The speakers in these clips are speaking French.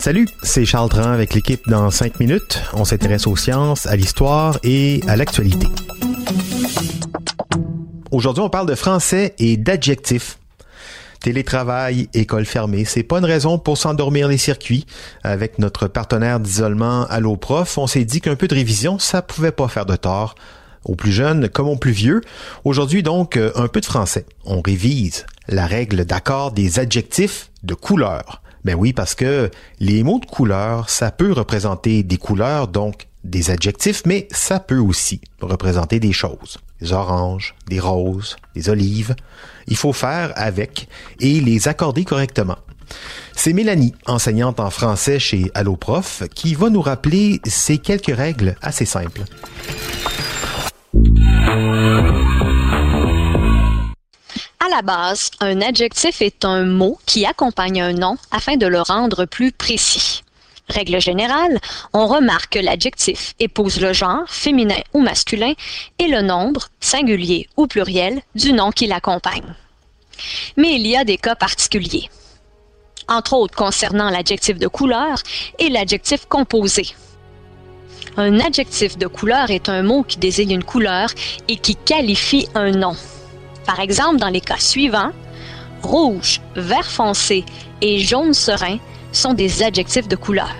Salut, c'est Charles Tran avec l'équipe dans 5 minutes. On s'intéresse aux sciences, à l'histoire et à l'actualité. Aujourd'hui, on parle de français et d'adjectifs. Télétravail, école fermée, c'est pas une raison pour s'endormir les circuits. Avec notre partenaire d'isolement Allo Prof, on s'est dit qu'un peu de révision, ça pouvait pas faire de tort aux plus jeunes comme aux plus vieux. Aujourd'hui donc, euh, un peu de français. On révise la règle d'accord des adjectifs de couleur. Ben oui, parce que les mots de couleur, ça peut représenter des couleurs, donc des adjectifs, mais ça peut aussi représenter des choses. Des oranges, des roses, des olives. Il faut faire avec et les accorder correctement. C'est Mélanie, enseignante en français chez Alloprof, qui va nous rappeler ces quelques règles assez simples. À la base, un adjectif est un mot qui accompagne un nom afin de le rendre plus précis. Règle générale, on remarque que l'adjectif épouse le genre, féminin ou masculin, et le nombre, singulier ou pluriel, du nom qui l'accompagne. Mais il y a des cas particuliers. Entre autres concernant l'adjectif de couleur et l'adjectif composé. Un adjectif de couleur est un mot qui désigne une couleur et qui qualifie un nom. Par exemple, dans les cas suivants, rouge, vert foncé et jaune serein sont des adjectifs de couleur.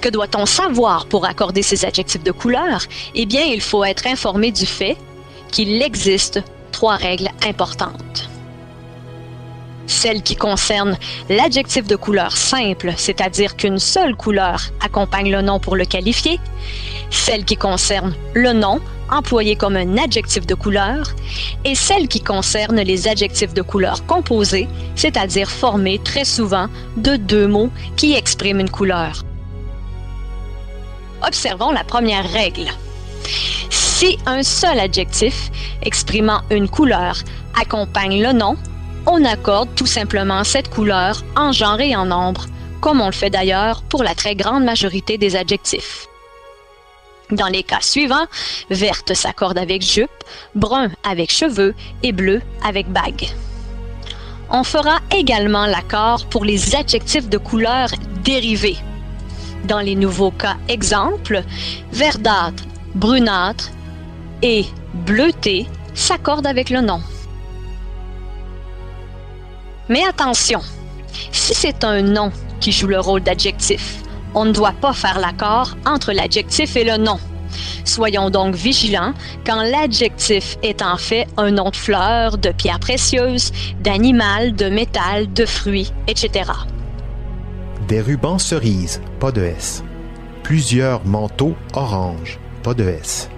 Que doit-on savoir pour accorder ces adjectifs de couleur? Eh bien, il faut être informé du fait qu'il existe trois règles importantes celle qui concerne l'adjectif de couleur simple, c'est-à-dire qu'une seule couleur accompagne le nom pour le qualifier, celle qui concerne le nom, employé comme un adjectif de couleur, et celle qui concerne les adjectifs de couleur composés, c'est-à-dire formés très souvent de deux mots qui expriment une couleur. Observons la première règle. Si un seul adjectif exprimant une couleur accompagne le nom, on accorde tout simplement cette couleur en genre et en nombre, comme on le fait d'ailleurs pour la très grande majorité des adjectifs. Dans les cas suivants, verte s'accorde avec jupe, brun avec cheveux et bleu avec bague. On fera également l'accord pour les adjectifs de couleur dérivés. Dans les nouveaux cas exemples, verdâtre, brunâtre et bleuté s'accordent avec le nom. Mais attention, si c'est un nom qui joue le rôle d'adjectif, on ne doit pas faire l'accord entre l'adjectif et le nom. Soyons donc vigilants quand l'adjectif est en fait un nom de fleur, de pierre précieuse, d'animal, de métal, de fruits, etc. Des rubans cerises, pas de S. Plusieurs manteaux orange, pas de S.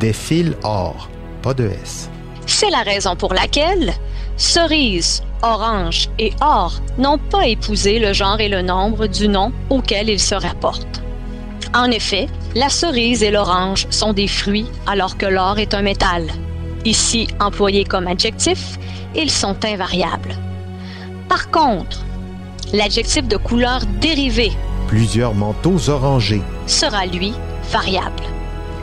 Des fils or, pas de S. C'est la raison pour laquelle cerise, orange et or n'ont pas épousé le genre et le nombre du nom auquel ils se rapportent. En effet, la cerise et l'orange sont des fruits alors que l'or est un métal. Ici employés comme adjectif, ils sont invariables. Par contre, l'adjectif de couleur dérivée, plusieurs manteaux orangés, sera lui variable.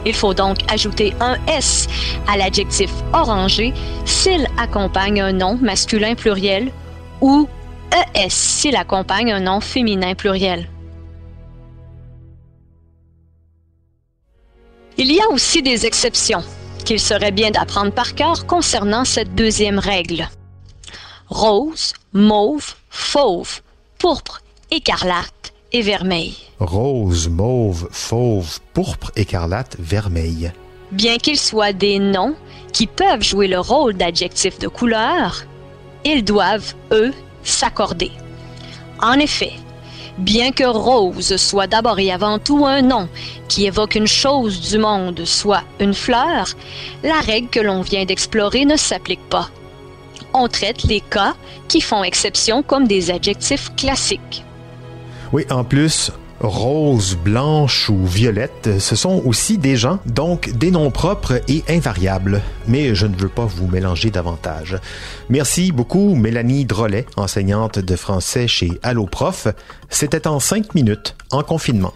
Il faut donc ajouter un S à l'adjectif orangé s'il accompagne un nom masculin pluriel ou ES s'il accompagne un nom féminin pluriel. Il y a aussi des exceptions qu'il serait bien d'apprendre par cœur concernant cette deuxième règle. Rose, mauve, fauve, pourpre, écarlate et vermeil. Rose, mauve, fauve, pourpre, écarlate, vermeil. Bien qu'ils soient des noms qui peuvent jouer le rôle d'adjectifs de couleur, ils doivent, eux, s'accorder. En effet, bien que rose soit d'abord et avant tout un nom qui évoque une chose du monde, soit une fleur, la règle que l'on vient d'explorer ne s'applique pas. On traite les cas qui font exception comme des adjectifs classiques. Oui, en plus, rose, blanche ou violette, ce sont aussi des gens, donc des noms propres et invariables. Mais je ne veux pas vous mélanger davantage. Merci beaucoup Mélanie Drolet, enseignante de français chez Allo Prof. C'était en cinq minutes, en confinement.